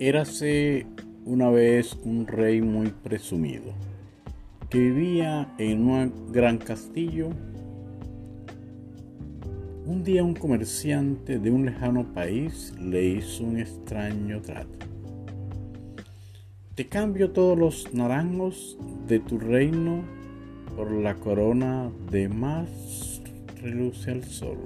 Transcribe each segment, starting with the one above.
Érase una vez un rey muy presumido que vivía en un gran castillo. Un día un comerciante de un lejano país le hizo un extraño trato. Te cambio todos los naranjos de tu reino por la corona de más reluce al sol.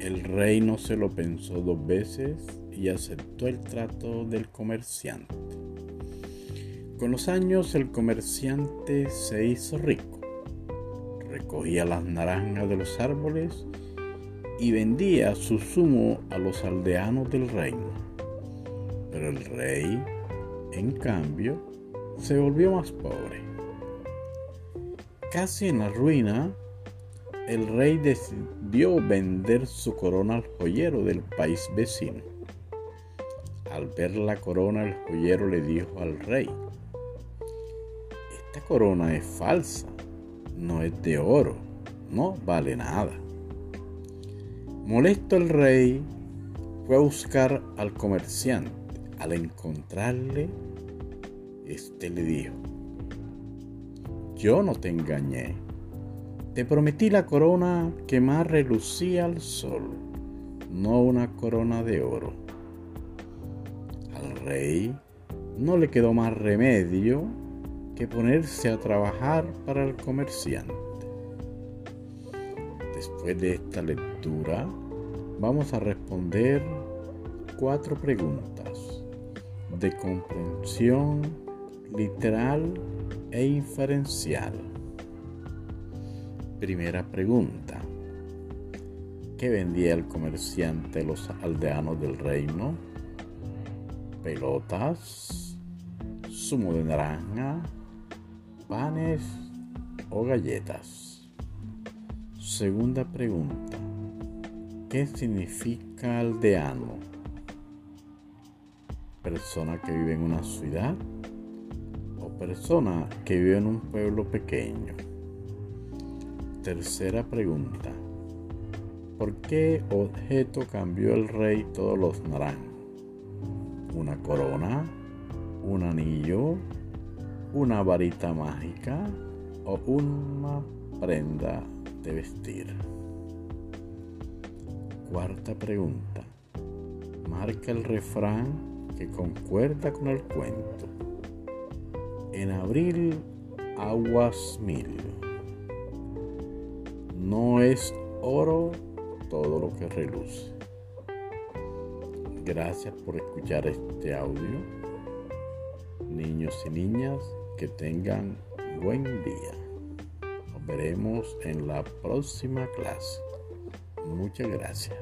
El rey no se lo pensó dos veces y aceptó el trato del comerciante. Con los años el comerciante se hizo rico. Recogía las naranjas de los árboles y vendía su zumo a los aldeanos del reino. Pero el rey, en cambio, se volvió más pobre. Casi en la ruina, el rey decidió vender su corona al joyero del país vecino. Al ver la corona, el joyero le dijo al rey, esta corona es falsa, no es de oro, no vale nada. Molesto el rey fue a buscar al comerciante. Al encontrarle, este le dijo, yo no te engañé, te prometí la corona que más relucía al sol, no una corona de oro. Rey no le quedó más remedio que ponerse a trabajar para el comerciante. Después de esta lectura, vamos a responder cuatro preguntas de comprensión literal e inferencial. Primera pregunta. ¿Qué vendía el comerciante a los aldeanos del reino? Pelotas, zumo de naranja, panes o galletas. Segunda pregunta. ¿Qué significa aldeano? ¿Persona que vive en una ciudad? ¿O persona que vive en un pueblo pequeño? Tercera pregunta. ¿Por qué objeto cambió el rey todos los naranjos? ¿Una corona? ¿Un anillo? una varita mágica o una prenda de vestir. Cuarta pregunta. Marca el refrán que concuerda con el cuento. En abril, aguas mil. No es oro todo lo que reluce. Gracias por escuchar este audio. Niños y niñas, que tengan buen día. Nos veremos en la próxima clase. Muchas gracias.